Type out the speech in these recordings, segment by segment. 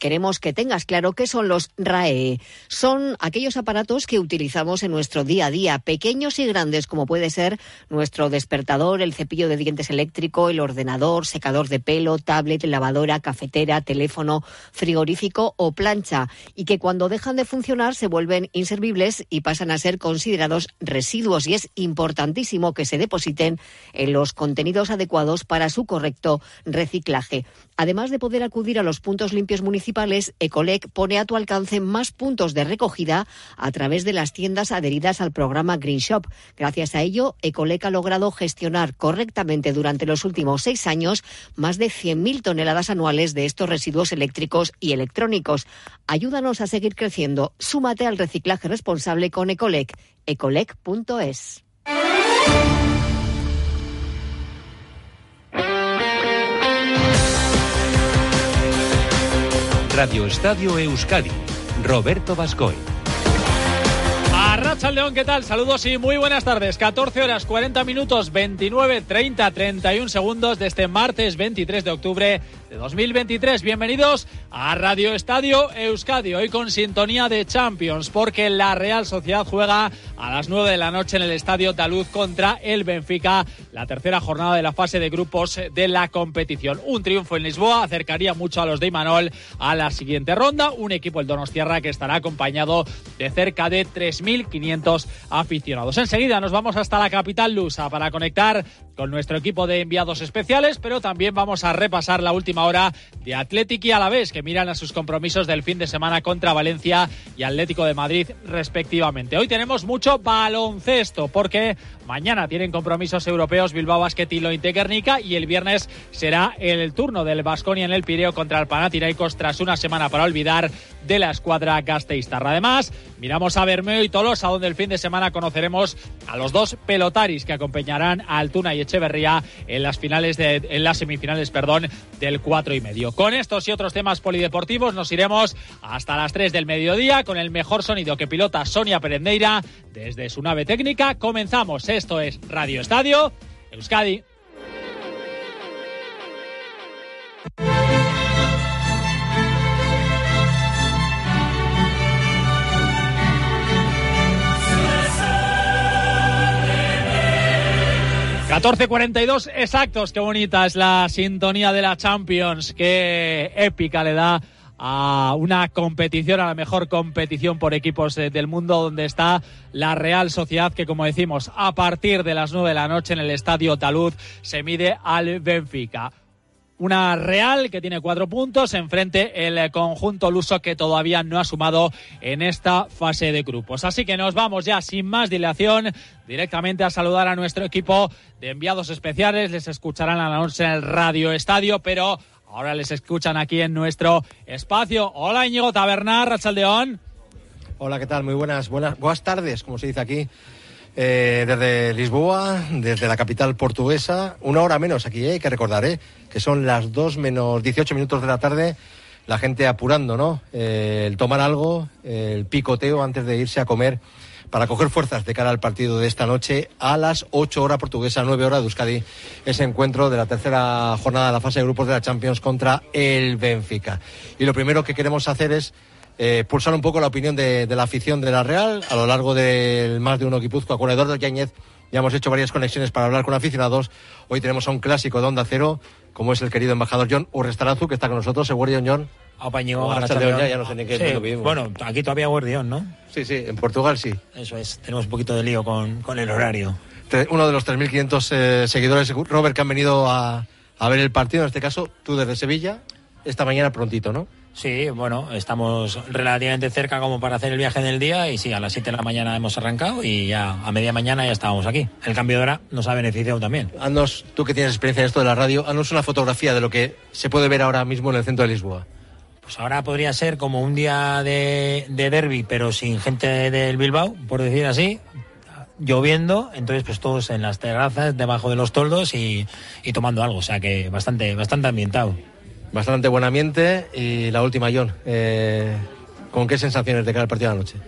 queremos que tengas claro qué son los RAE. Son aquellos aparatos que utilizamos en nuestro día a día, pequeños y grandes, como puede ser nuestro despertador, el cepillo de dientes eléctrico, el ordenador, secador de pelo, tablet, lavadora, cafetera, teléfono, frigorífico o plancha, y que cuando dejan de funcionar se vuelven inservibles y pasan a ser considerados residuos. Y es importantísimo que se depositen en los contenidos adecuados para su correcto reciclaje. Además de poder acudir a los puntos limpios municipales, Ecolec pone a tu alcance más puntos de recogida a través de las tiendas adheridas al programa Green Shop. Gracias a ello, Ecolec ha logrado gestionar correctamente durante los últimos seis años más de 100.000 toneladas anuales de estos residuos eléctricos y electrónicos. Ayúdanos a seguir creciendo. Súmate al reciclaje responsable con Ecolec. ecolec.es. Radio Estadio Euskadi, Roberto Bascoy. León, ¿qué tal? Saludos y muy buenas tardes. 14 horas 40 minutos 29, 30, 31 segundos de este martes 23 de octubre de 2023. Bienvenidos a Radio Estadio Euskadi, hoy con sintonía de Champions, porque la Real Sociedad juega a las 9 de la noche en el Estadio Taluz contra el Benfica, la tercera jornada de la fase de grupos de la competición. Un triunfo en Lisboa acercaría mucho a los de Imanol a la siguiente ronda, un equipo el Donostierra que estará acompañado de cerca de 3.500 aficionados. Enseguida nos vamos hasta la capital lusa para conectar con nuestro equipo de enviados especiales, pero también vamos a repasar la última hora de Atlético y Alavés, que miran a sus compromisos del fin de semana contra Valencia y Atlético de Madrid, respectivamente. Hoy tenemos mucho baloncesto, porque mañana tienen compromisos europeos Bilbao Basket y Lointe y el viernes será el turno del Vasconia en el Pireo contra el Panathinaikos tras una semana para olvidar de la escuadra gasteiztarra. Además, miramos a Bermeo y Tolosa, donde el fin de semana conoceremos a los dos pelotaris que acompañarán a Altuna y Echeverría en las finales de, en las semifinales, perdón, del cuatro y medio. Con estos y otros temas polideportivos nos iremos hasta las 3 del mediodía con el mejor sonido que pilota Sonia Perendeira desde su nave técnica. Comenzamos. Esto es Radio Estadio Euskadi. 14.42 exactos, qué bonita es la sintonía de la Champions, qué épica le da a una competición, a la mejor competición por equipos del mundo, donde está la Real Sociedad, que como decimos, a partir de las 9 de la noche en el Estadio Talud se mide al Benfica una Real que tiene cuatro puntos, enfrente el conjunto luso que todavía no ha sumado en esta fase de grupos. Así que nos vamos ya sin más dilación directamente a saludar a nuestro equipo de enviados especiales. Les escucharán a la noche en el Radio Estadio, pero ahora les escuchan aquí en nuestro espacio. Hola Íñigo Tabernar, Rachaldeón. Hola, ¿qué tal? Muy buenas, buenas, buenas tardes, como se dice aquí. Eh, desde Lisboa, desde la capital portuguesa, una hora menos aquí, ¿eh? hay que recordar, ¿eh? que son las 2 menos 18 minutos de la tarde, la gente apurando, ¿no? Eh, el tomar algo, el picoteo antes de irse a comer para coger fuerzas de cara al partido de esta noche a las 8 horas portuguesa, 9 horas de Euskadi, ese encuentro de la tercera jornada de la fase de grupos de la Champions contra el Benfica. Y lo primero que queremos hacer es eh, pulsar un poco la opinión de, la afición de la Real a lo largo del más de uno Guipúzcoa con Eduardo Yáñez. Ya hemos hecho varias conexiones para hablar con aficionados. Hoy tenemos a un clásico de Onda Cero, como es el querido embajador John Urrestarazu, que está con nosotros. Seguridad, John. ya, no sé ni qué Bueno, aquí todavía Guardión, ¿no? Sí, sí, en Portugal sí. Eso es, tenemos un poquito de lío con, con el horario. Uno de los 3.500 eh, seguidores, Robert, que han venido a, a ver el partido, en este caso tú desde Sevilla, esta mañana prontito, ¿no? Sí, bueno, estamos relativamente cerca como para hacer el viaje del día y sí, a las 7 de la mañana hemos arrancado y ya a media mañana ya estábamos aquí. El cambio de hora nos ha beneficiado también. Haznos, tú que tienes experiencia en esto de la radio, haznos una fotografía de lo que se puede ver ahora mismo en el centro de Lisboa. Pues ahora podría ser como un día de, de derby, pero sin gente del Bilbao, por decir así, lloviendo, entonces pues todos en las terrazas, debajo de los toldos y, y tomando algo, o sea que bastante, bastante ambientado. Bastante buen ambiente. Y la última, John, eh, ¿con qué sensaciones de cara al partido de la noche?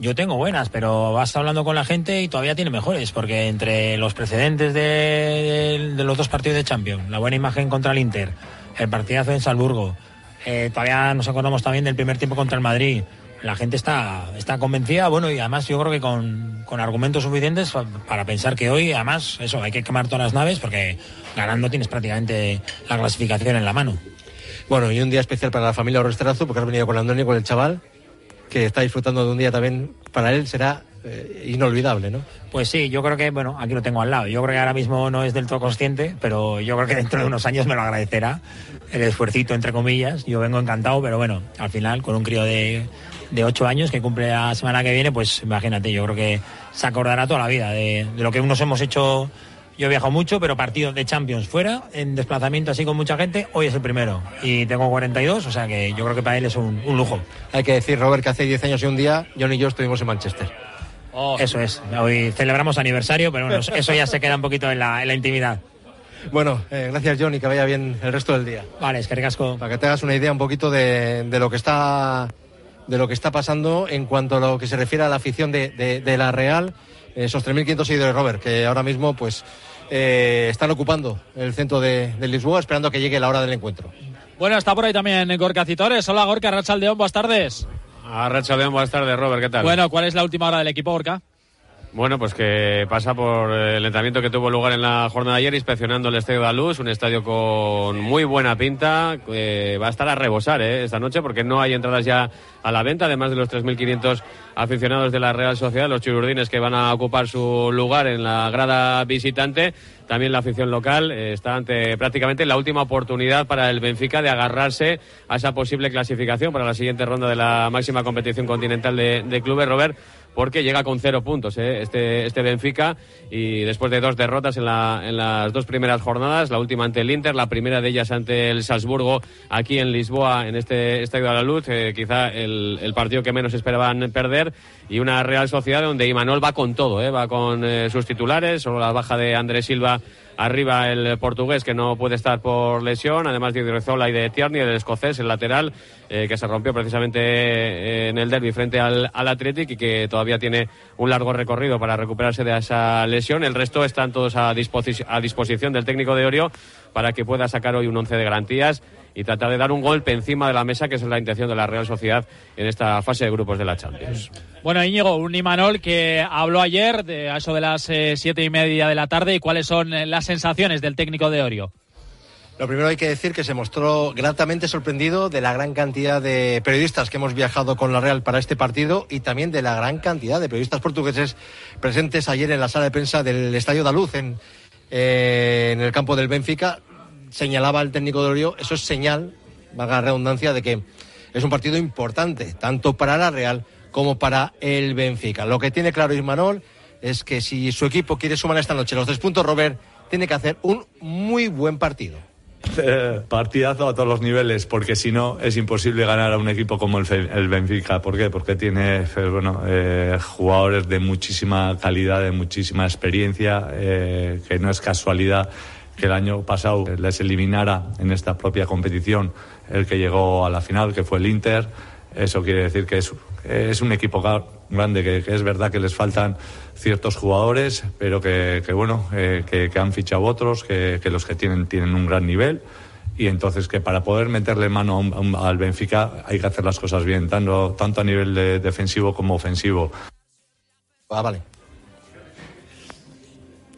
Yo tengo buenas, pero vas hablando con la gente y todavía tiene mejores, porque entre los precedentes de, los dos partidos de Champions, la buena imagen contra el Inter, el partidazo en Salzburgo, Eh, todavía nos acordamos también del primer tiempo contra el Madrid. La gente está, está convencida, bueno, y además yo creo que con, con argumentos suficientes para pensar que hoy, además, eso, hay que quemar todas las naves porque ganando tienes prácticamente la clasificación en la mano. Bueno, y un día especial para la familia Oresterazo, porque has venido con Andoni, con el chaval, que está disfrutando de un día también, para él será eh, inolvidable, ¿no? Pues sí, yo creo que, bueno, aquí lo tengo al lado. Yo creo que ahora mismo no es del todo consciente, pero yo creo que dentro de unos años me lo agradecerá el esfuercito, entre comillas. Yo vengo encantado, pero bueno, al final, con un crío de, de 8 años que cumple la semana que viene, pues imagínate, yo creo que se acordará toda la vida de, de lo que unos hemos hecho yo he viajado mucho, pero partido de Champions fuera, en desplazamiento así con mucha gente, hoy es el primero. Y tengo 42, o sea que yo creo que para él es un, un lujo. Hay que decir, Robert, que hace 10 años y un día, John y yo estuvimos en Manchester. Oh. Eso es, hoy celebramos aniversario, pero bueno, eso ya se queda un poquito en la, en la intimidad. Bueno, eh, gracias John y que vaya bien el resto del día. Vale, es que recasco. Para que te hagas una idea un poquito de, de, lo que está de lo que está pasando en cuanto a lo que se refiere a la afición de, de, de la Real, esos 3.500 seguidores, Robert, que ahora mismo pues eh, están ocupando el centro de, de, Lisboa esperando a que llegue la hora del encuentro. Bueno, está por ahí también Gorka Citores. Hola Gorka, Rachaldeón, buenas tardes. A Rachaldeón, buenas tardes, Robert, ¿qué tal? Bueno, ¿cuál es la última hora del equipo, Gorka? Bueno, pues que pasa por el entrenamiento que tuvo lugar en la jornada de ayer, inspeccionando el Estadio de la Luz, un estadio con muy buena pinta. Eh, va a estar a rebosar eh, esta noche porque no hay entradas ya a la venta, además de los 3.500 aficionados de la Real Sociedad, los chirurdines que van a ocupar su lugar en la grada visitante. También la afición local eh, está ante prácticamente la última oportunidad para el Benfica de agarrarse a esa posible clasificación para la siguiente ronda de la máxima competición continental de, de clubes, Robert porque llega con cero puntos ¿eh? este, este Benfica y después de dos derrotas en, la, las dos primeras jornadas, la última ante el Inter, la primera de ellas ante el Salzburgo aquí en Lisboa, en este Estadio de la Luz, eh, quizá el, el, partido que menos esperaban perder y una Real Sociedad donde Imanol va con todo, ¿eh? va con eh, sus titulares, solo la baja de Andrés Silva arriba el portugués que no puede estar por lesión, además de Odriozola y de Tierney, el escocés, el lateral, eh, que se rompió precisamente en el derby frente al, al Athletic y que todavía tiene un largo recorrido para recuperarse de esa lesión. El resto están todos a, a disposición del técnico de Orio para que pueda sacar hoy un once de garantías y tratar de dar un golpe encima de la mesa, que es la intención de la Real Sociedad en esta fase de grupos de la Champions. Bueno, Íñigo, un Imanol que habló ayer de a eso de las eh, siete y media de la tarde y cuáles son las sensaciones del técnico de Orio. Lo primero hay que decir que se mostró gratamente sorprendido de la gran cantidad de periodistas que hemos viajado con la Real para este partido y también de la gran cantidad de periodistas portugueses presentes ayer en la sala de prensa del Estadio da Luz en, eh, en el campo del Benfica señalaba el técnico de Orio, eso es señal, valga la redundancia, de que es un partido importante, tanto para la Real como para el Benfica. Lo que tiene claro Ismanol es que si su equipo quiere sumar esta noche los tres puntos, Robert tiene que hacer un muy buen partido. Eh, partidazo a todos los niveles, porque si no es imposible ganar a un equipo como el, Benfica. ¿Por qué? Porque tiene pues, bueno, eh, jugadores de muchísima calidad, de muchísima experiencia, eh, que no es casualidad que el año pasado les eliminara en esta propia competición el que llegó a la final, que fue el Inter. Eso quiere decir que es, es un equipo grande, que, que, es verdad que les faltan ciertos jugadores, pero que, que bueno, eh, que, que, han fichado otros, que, los que tienen tienen un gran nivel. Y entonces que para poder meterle mano a un, a un, al Benfica hay que hacer las cosas bien, tanto, tanto a nivel de defensivo como ofensivo. Ah, vale.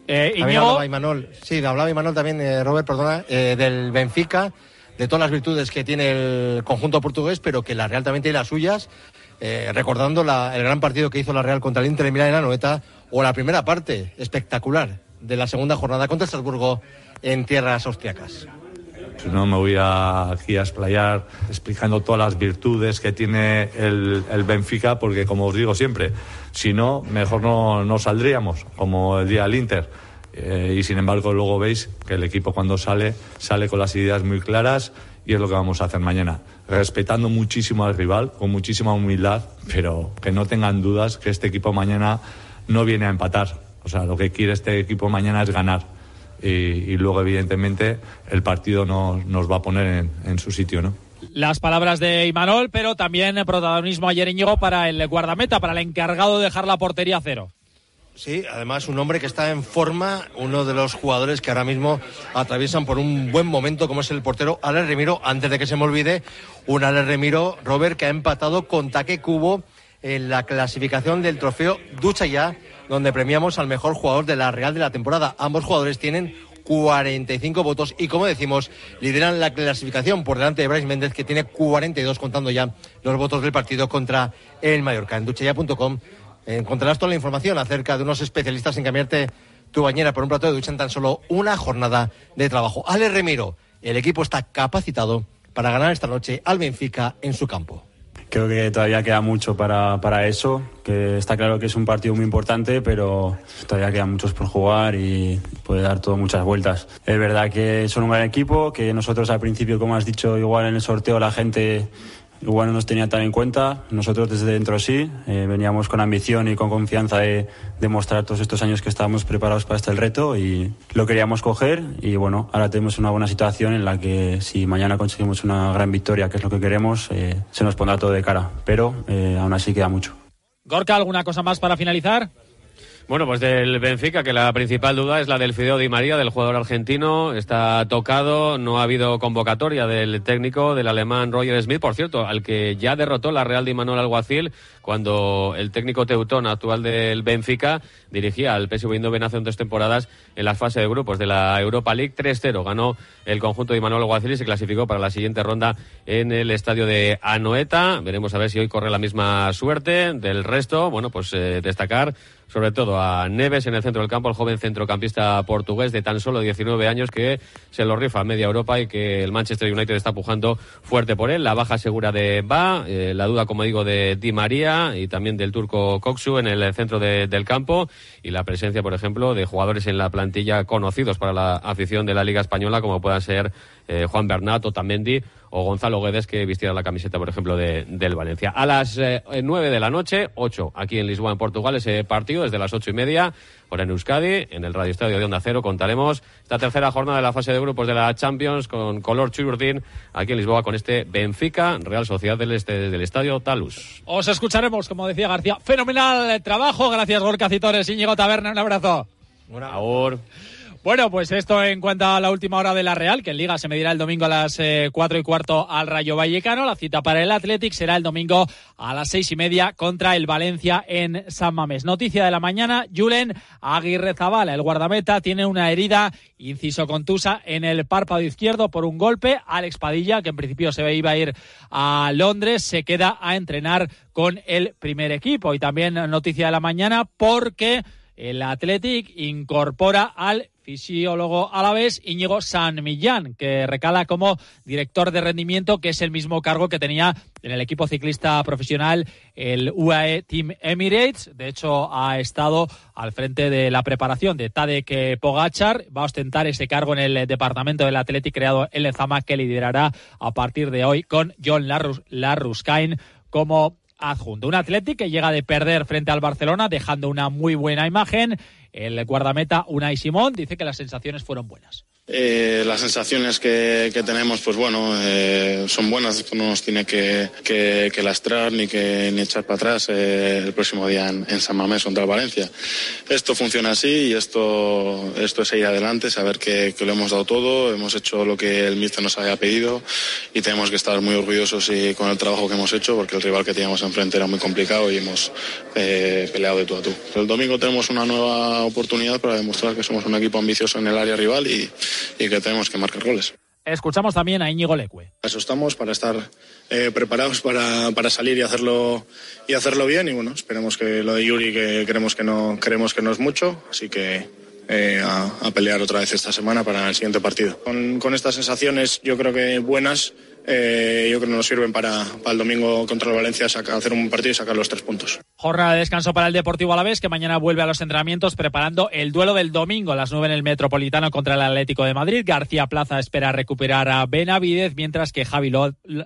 Eh, hablaba Imanol, sí, hablaba Imanol también, eh, Robert, perdona, eh, del Benfica, de todas las virtudes que tiene el conjunto portugués, pero que la Real también tiene las suyas, eh, recordando la, el gran partido que hizo la Real contra el Inter de Milán en la Noeta, o la primera parte espectacular de la segunda jornada contra Estrasburgo en tierras austriacas. No me voy a, aquí a explayar explicando todas las virtudes que tiene el, el Benfica, porque como os digo siempre, si no, mejor no, no saldríamos, como el día del Inter. Eh, y sin embargo, luego veis que el equipo cuando sale, sale con las ideas muy claras y es lo que vamos a hacer mañana. Respetando muchísimo al rival, con muchísima humildad, pero que no tengan dudas que este equipo mañana no viene a empatar. O sea, lo que quiere este equipo mañana es ganar. Y, y luego, evidentemente, el partido no, nos va a poner en, en su sitio, ¿no? las palabras de Imanol, pero también protagonismo ayer Íñigo para el guardameta, para el encargado de dejar la portería a cero. Sí, además un hombre que está en forma, uno de los jugadores que ahora mismo atraviesan por un buen momento, como es el portero Alex Remiro. Antes de que se me olvide, Un Ale Remiro, Robert, que ha empatado con Taque Cubo en la clasificación del trofeo Ducha Ya, donde premiamos al mejor jugador de la Real de la temporada. Ambos jugadores tienen 45 votos y, como decimos, lideran la clasificación por delante de Bryce Méndez, que tiene 42, contando ya los votos del partido contra el Mallorca. En duchaya.com encontrarás toda la información acerca de unos especialistas en cambiarte tu bañera por un plato de ducha en tan solo una jornada de trabajo. Ale Remiro, el equipo está capacitado para ganar esta noche al Benfica en su campo. Creo que todavía queda mucho para, para eso, que está claro que es un partido muy importante, pero todavía quedan muchos por jugar y puede dar todo muchas vueltas. Es verdad que son un gran equipo, que nosotros al principio, como has dicho, igual en el sorteo la gente igual no nos tenía tan en cuenta. Nosotros desde dentro sí, eh, veníamos con ambición y con confianza de demostrar todos estos años que estábamos preparados para este reto y lo queríamos coger y bueno, ahora tenemos una buena situación en la que si mañana conseguimos una gran victoria, que es lo que queremos, eh, se nos pondrá todo de cara, pero eh, aún así queda mucho. Gorka, ¿alguna cosa más para finalizar? Bueno, pues del Benfica, que la principal duda es la del Fideo Di María, del jugador argentino. Está tocado, no ha habido convocatoria del técnico del alemán Roger Smith, por cierto, al que ya derrotó la Real de Manuel Alguacil cuando el técnico teutón actual del Benfica dirigía al PSV Eindhoven hace tres temporadas en la fase de grupos de la Europa League 3-0. Ganó el conjunto de Manuel Alguacil y se clasificó para la siguiente ronda en el estadio de Anoeta. Veremos a ver si hoy corre la misma suerte. Del resto, bueno, pues eh, destacar sobre todo a Neves en el centro del campo, el joven centrocampista portugués de tan solo 19 años que se lo rifa a media Europa y que el Manchester United está pujando fuerte por él. La baja segura de Ba, eh, la duda, como digo, de Di María y también del turco Koksu en el centro del campo y la presencia, por ejemplo, de jugadores en la plantilla conocidos para la afición de la Liga Española, como puedan ser eh, Juan Bernat, Otamendi o Gonzalo Guedes, que vistiera la camiseta, por ejemplo, de, del Valencia. A las eh, nueve de la noche, ocho, aquí en Lisboa, en Portugal, ese partido desde las ocho y media, por en Euskadi, en el Radio Estadio de Onda Cero, contaremos esta tercera jornada de la fase de grupos de la Champions con color chururdín aquí en Lisboa con este Benfica, Real Sociedad del Este del Estadio Talus. Os escucharemos, como decía García. Fenomenal trabajo, gracias Gorka Citores, Íñigo Taberna, un abrazo. Ahora. Bueno, pues esto en cuanto a la última hora de la Real, que en Liga se medirá el domingo a las eh, cuatro y cuarto al Rayo Vallecano. La cita para el Athletic será el domingo a las seis y media contra el Valencia en San Mamés. Noticia de la mañana, Julen Aguirre Zabala, el guardameta, tiene una herida inciso contusa en el párpado izquierdo por un golpe. Alex Padilla, que en principio se iba a ir a Londres, se queda a entrenar con el primer equipo. Y también noticia de la mañana porque el Athletic incorpora al fisiólogo a la vez Íñigo San Millán, que recala como director de rendimiento, que es el mismo cargo que tenía en el equipo ciclista profesional el UAE Team Emirates. De hecho, ha estado al frente de la preparación de Tadek Pogachar. Va a ostentar ese cargo en el departamento del Athletic creado en Lezama, que liderará a partir de hoy con John Larrus, como adjunto. Un Athletic que llega de perder frente al Barcelona, dejando una muy buena imagen. El guardameta Unai Simón dice que las sensaciones fueron buenas. Eh, las sensaciones que, tenemos, pues bueno, eh, son buenas, no nos tiene que, que, que, lastrar ni que ni echar para atrás eh, el próximo día en, San Mamés contra Valencia. Esto funciona así y esto, esto es ir adelante, saber que, lo hemos dado todo, hemos hecho lo que el míster nos había pedido y tenemos que estar muy orgullosos y, con el trabajo que hemos hecho porque el rival que teníamos enfrente era muy complicado y hemos peleado de tú a tú. El domingo tenemos una nueva oportunidad para demostrar que somos un equipo ambicioso en el área rival y y que tenemos que marcar goles. Escuchamos también a Íñigo Leque. Eso estamos para estar eh, preparados para, para, salir y hacerlo y hacerlo bien y bueno, esperemos que lo de Yuri que creemos que no creemos que no es mucho, así que eh, a, a, pelear otra vez esta semana para el siguiente partido. Con, con estas sensaciones yo creo que buenas eh, yo creo que nos sirven para, el domingo contra el Valencia hacer un partido y sacar los tres puntos. Jornada de descanso para el Deportivo Alavés, que mañana vuelve a los entrenamientos preparando el duelo del domingo las 9 en el Metropolitano contra el Atlético de Madrid. García Plaza espera recuperar a Benavidez, mientras que Javi,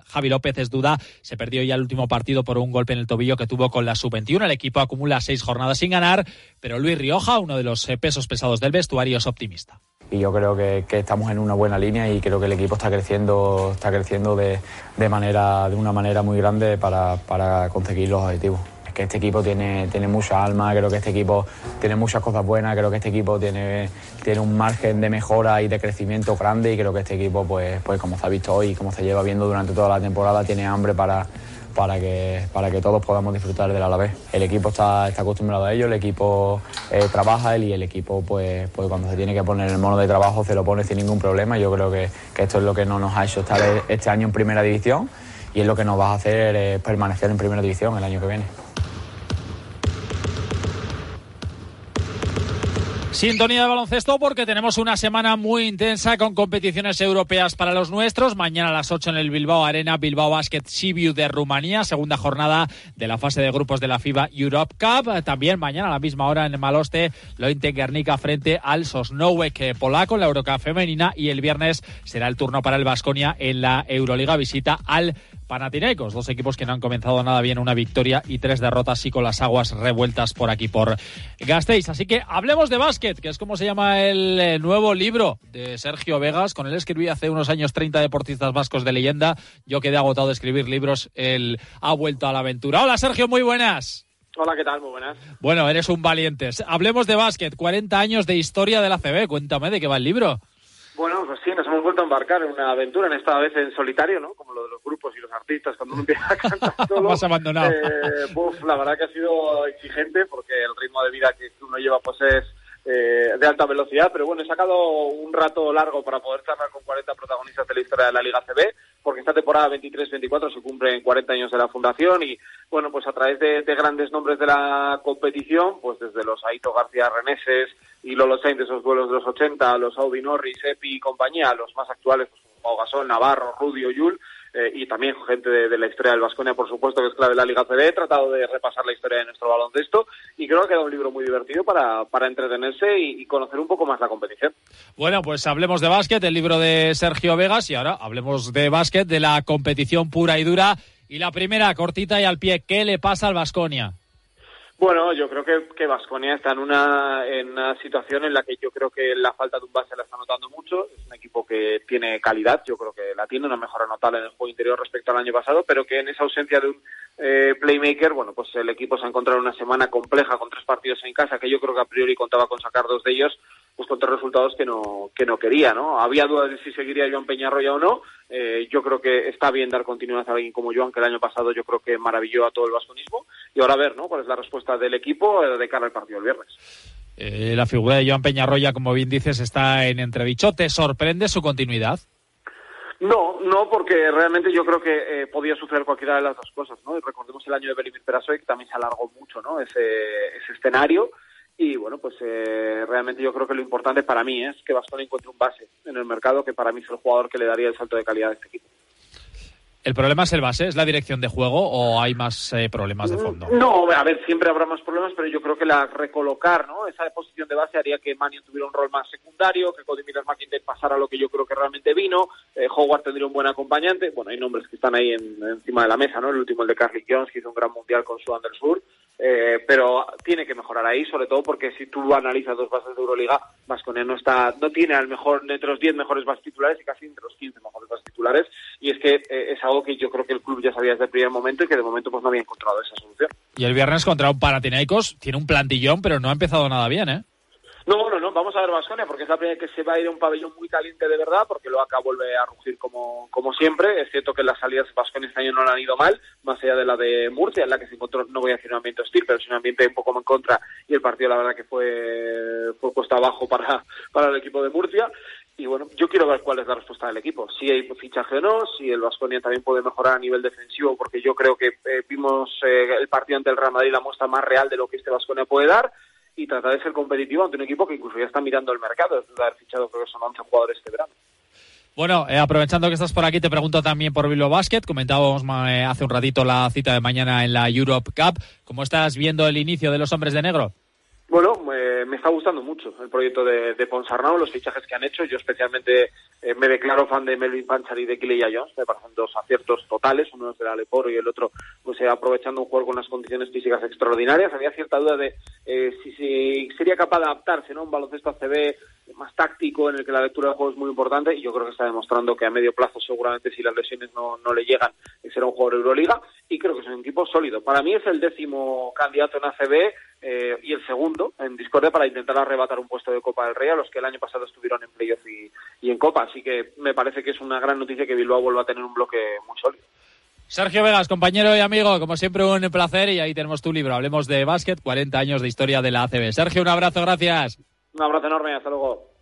Javi López es duda. Se perdió ya el último partido por un golpe en el tobillo que tuvo con la sub-21. El equipo acumula seis jornadas sin ganar, pero Luis Rioja, uno de los pesos pesados del vestuario, es optimista y yo creo que, estamos en una buena línea y creo que el equipo está creciendo, está creciendo de, de manera, de una manera muy grande para, para conseguir los objetivos. Que este equipo tiene, tiene mucha alma, creo que este equipo tiene muchas cosas buenas, creo que este equipo tiene, tiene un margen de mejora y de crecimiento grande y creo que este equipo, pues, pues como se ha visto hoy, como se lleva viendo durante toda la temporada, tiene hambre para para que, para que todos podamos disfrutar del Alavés. El equipo está, está acostumbrado a ello, el equipo eh, trabaja y el equipo pues, pues cuando se tiene que poner el mono de trabajo se lo pone sin ningún problema. Yo creo que, que esto es lo que no nos ha hecho estar este año en primera división y es lo que nos va a hacer eh, permanecer en primera división el año que viene. Sintonía de baloncesto porque tenemos una semana muy intensa con competiciones europeas para los nuestros. Mañana a las 8 en el Bilbao Arena, Bilbao Basket Sibiu de Rumanía, segunda jornada de la fase de grupos de la FIBA Europe Cup. También mañana a la misma hora en Maloste, Lointe Guernica frente al Sosnowek polaco en la Eurocup femenina y el viernes será el turno para el Vasconia en la Euroliga visita al Panathinaikos, dos equipos que no han comenzado nada bien, una victoria y tres derrotas y con las aguas revueltas por aquí por Gasteiz. Así que hablemos de básquet, que es como se llama el eh, nuevo libro de Sergio Vegas. Con él escribí hace unos años 30 deportistas vascos de leyenda. Yo quedé agotado de escribir libros, él ha vuelto a la aventura. Hola Sergio, muy buenas. Hola, ¿qué tal? Muy buenas. Bueno, eres un valiente. Hablemos de básquet, 40 años de historia de la CB. Cuéntame de qué va el libro. Bueno, pues sí, nos hemos vuelto a embarcar en una aventura, en esta vez en solitario, ¿no? Como lo de los grupos y los artistas, cuando uno empieza a cantar solo. Más abandonado. Eh, la verdad que ha sido exigente, porque el ritmo de vida que uno lleva, pues es eh, de alta velocidad, pero bueno, he sacado un rato largo para poder charlar con 40 protagonistas de la historia de la Liga CB, porque esta temporada 23-24 se cumplen 40 años de la fundación y bueno, pues a través de, grandes nombres de la competición, pues desde los Aito García Reneses y Lolo Sainz de esos vuelos de los 80, los Audi Norris, Epi y compañía, los más actuales, pues como Pau Gasol, Navarro, Rudio, Yul, eh, y también gente de, la historia del Vasconia, por supuesto, que es clave la Liga CB. He tratado de repasar la historia de nuestro baloncesto y creo que ha quedado un libro muy divertido para, para entretenerse y, conocer un poco más la competición. Bueno, pues hablemos de básquet, el libro de Sergio Vegas, y ahora hablemos de básquet, de la competición pura y dura. Y la primera, cortita y al pie, ¿qué le pasa al Vasconia? Bueno, yo creo que, que Vasconia está en una, en una situación en la que yo creo que la falta de un base la está notando mucho. Es un equipo que tiene calidad, yo creo que la tiene, una mejora notable en el juego interior respecto al año pasado, pero que en esa ausencia de un eh, playmaker, bueno, pues el equipo se ha encontrado una semana compleja con tres partidos en casa, que yo creo que a priori contaba con sacar dos de ellos, pues con tres resultados que no, que no quería, ¿no? Había dudas de si seguiría Joan Peñarroya o no. Eh, yo creo que está bien dar continuidad a alguien como Joan, que el año pasado yo creo que maravilló a todo el vasconismo. Y ahora a ver, ¿no? ¿Cuál es la respuesta del equipo eh, de cara al partido del viernes? Eh, la figura de Joan Peñarroya, como bien dices, está en entredicho. ¿Te sorprende su continuidad? No, no, porque realmente yo creo que podía suceder cualquiera de las dos cosas, ¿no? Y recordemos el año de Belimir Perasoy, que también se alargó mucho, ¿no? Ese, ese escenario. Y bueno, pues eh, realmente yo creo que lo importante para mí es que Bastón encuentre un base en el mercado que para mí es el jugador que le daría el salto de calidad a este equipo. ¿El problema es el base? ¿Es la dirección de juego o hay más eh, problemas de fondo? No, a ver, siempre habrá más problemas, pero yo creo que la recolocar ¿no? esa posición de base haría que Mannion tuviera un rol más secundario, que Cody Miller McIntyre pasara lo que yo creo que realmente vino, eh, Howard tendría un buen acompañante, bueno, hay nombres que están ahí encima de la mesa, ¿no? El último, el de Carly Jones, que hizo un gran mundial con su Andersburg, eh, pero tiene que mejorar ahí, sobre todo porque si tú analizas dos bases de Euroliga, Vasconia no está, no tiene al mejor entre los 10 mejores bases titulares y casi entre los 15 mejores bases titulares, y es que eh, es algo que yo creo que el club ya sabía desde el primer momento y que de momento pues no había encontrado esa solución. Y el viernes contra un Panathinaikos tiene un plantillón, pero no ha empezado nada bien, ¿eh? No, no, no, vamos a ver Vasconia porque es la primera que se va a ir a un pabellón muy caliente de verdad, porque lo acá vuelve a rugir como, como siempre. Es cierto que las salidas Vasconia este año no han ido mal, más allá de la de Murcia, en la que se encontró, no voy a decir un ambiente hostil, pero es un ambiente un poco en contra y el partido la verdad que fue, fue puesto abajo para, para el equipo de Murcia. Y bueno, yo quiero ver cuál es la respuesta del equipo. Si hay fichaje o no, si el Vasconia también puede mejorar a nivel defensivo, porque yo creo que eh, vimos eh, el partido ante el Real Madrid la muestra más real de lo que este Vasconia puede dar y tratar de ser competitivo ante un equipo que incluso ya está mirando el mercado, después de haber fichado creo que son 11 jugadores este verano. Bueno, eh, aprovechando que estás por aquí, te pregunto también por Bilbao Basket. Comentábamos eh, hace un ratito la cita de mañana en la Europe Cup. ¿Cómo estás viendo el inicio de los hombres de negro? Bueno, me está gustando mucho el proyecto de, de Ponsarnau, los fichajes que han hecho. Yo especialmente eh, me declaro fan de Melvin Panchar y de Kileya Jones. Me parecen dos aciertos totales, uno es del Aleporo y el otro pues eh, aprovechando un juego con unas condiciones físicas extraordinarias. Había cierta duda de eh, si, si, sería capaz de adaptarse ¿no? un baloncesto ACB más táctico, en el que la lectura del juego es muy importante, y yo creo que está demostrando que a medio plazo seguramente si las lesiones no, no le llegan, será un jugador de Euroliga, y creo que es un equipo sólido. Para mí es el décimo candidato en ACB eh, y el segundo en discordia para intentar arrebatar un puesto de Copa del Rey a los que el año pasado estuvieron en playoff y, y en Copa. Así que me parece que es una gran noticia que Bilbao vuelva a tener un bloque muy sólido. Sergio Vegas, compañero y amigo, como siempre un placer y ahí tenemos tu libro. Hablemos de básquet, 40 años de historia de la ACB. Sergio, un abrazo, gracias. Un abrazo enorme, hasta luego.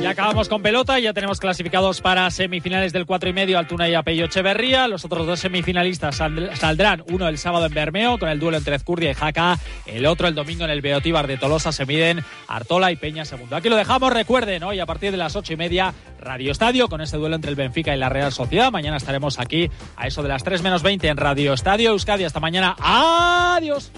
Y acabamos con pelota, ya tenemos clasificados para semifinales del 4 y medio Altuna y Apello Echeverría. Los otros dos semifinalistas saldrán, uno el sábado en Bermeo con el duelo entre Ezcurdia y Jaca, el otro el domingo en el Beotíbar de Tolosa se miden Artola y Peña segundo. Aquí lo dejamos, recuerden, hoy a partir de las ocho y media Radio Estadio con ese duelo entre el Benfica y la Real Sociedad. Mañana estaremos aquí a eso de las 3 menos 20 en Radio Estadio Euskadi. Hasta mañana. Adiós.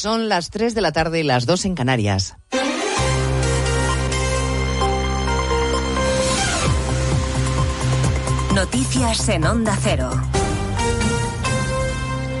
Son las 3 de la tarde y las 2 en Canarias. Noticias en Onda Cero.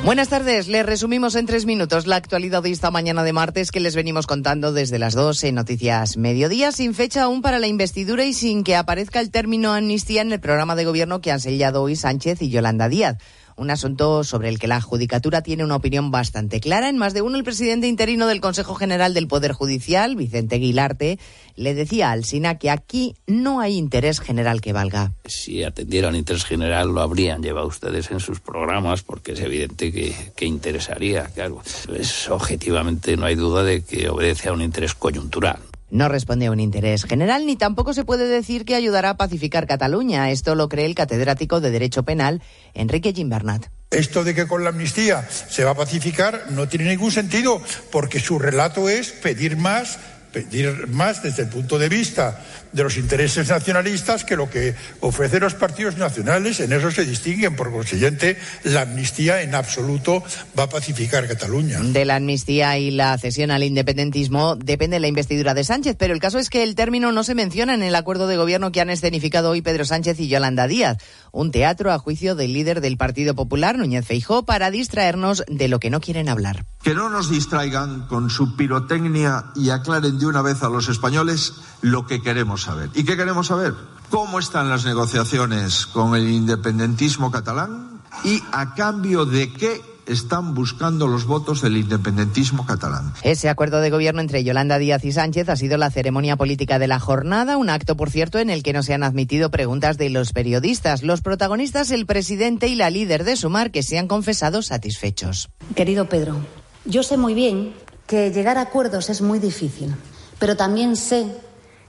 Buenas tardes, les resumimos en tres minutos la actualidad de esta mañana de martes que les venimos contando desde las 2 en Noticias Mediodía, sin fecha aún para la investidura y sin que aparezca el término amnistía en el programa de gobierno que han sellado hoy Sánchez y Yolanda Díaz un asunto sobre el que la Judicatura tiene una opinión bastante clara. En más de uno, el presidente interino del Consejo General del Poder Judicial, Vicente Guilarte, le decía al SINA que aquí no hay interés general que valga. Si atendieran interés general, lo habrían llevado ustedes en sus programas, porque es evidente que, que interesaría. Claro, pues, objetivamente no hay duda de que obedece a un interés coyuntural. No responde a un interés general ni tampoco se puede decir que ayudará a pacificar Cataluña. Esto lo cree el catedrático de Derecho Penal, Enrique Gimbernat. Esto de que con la amnistía se va a pacificar no tiene ningún sentido, porque su relato es pedir más, pedir más desde el punto de vista de los intereses nacionalistas que lo que ofrecen los partidos nacionales. En eso se distinguen. Por consiguiente, la amnistía en absoluto va a pacificar Cataluña. De la amnistía y la cesión al independentismo depende la investidura de Sánchez, pero el caso es que el término no se menciona en el acuerdo de gobierno que han escenificado hoy Pedro Sánchez y Yolanda Díaz. Un teatro a juicio del líder del Partido Popular, Núñez Feijó, para distraernos de lo que no quieren hablar. Que no nos distraigan con su pirotecnia y aclaren de una vez a los españoles lo que queremos saber. ¿Y qué queremos saber? ¿Cómo están las negociaciones con el independentismo catalán? ¿Y a cambio de qué están buscando los votos del independentismo catalán. Ese acuerdo de gobierno entre Yolanda Díaz y Sánchez ha sido la ceremonia política de la jornada, un acto, por cierto, en el que no se han admitido preguntas de los periodistas. Los protagonistas, el presidente y la líder de Sumar, que se han confesado satisfechos. Querido Pedro, yo sé muy bien que llegar a acuerdos es muy difícil, pero también sé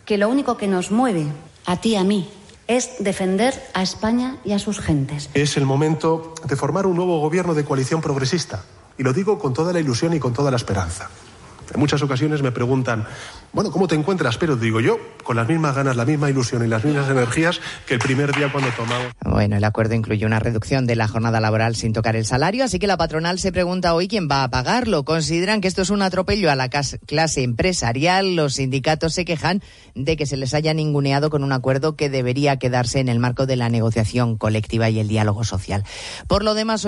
que lo único que nos mueve, a ti y a mí, es defender a España y a sus gentes. Es el momento de formar un nuevo gobierno de coalición progresista. Y lo digo con toda la ilusión y con toda la esperanza. En muchas ocasiones me preguntan, bueno, ¿cómo te encuentras? Pero digo yo, con las mismas ganas, la misma ilusión y las mismas energías que el primer día cuando tomamos. Bueno, el acuerdo incluye una reducción de la jornada laboral sin tocar el salario, así que la patronal se pregunta hoy quién va a pagarlo. Consideran que esto es un atropello a la clase empresarial. Los sindicatos se quejan de que se les haya ninguneado con un acuerdo que debería quedarse en el marco de la negociación colectiva y el diálogo social. Por lo demás,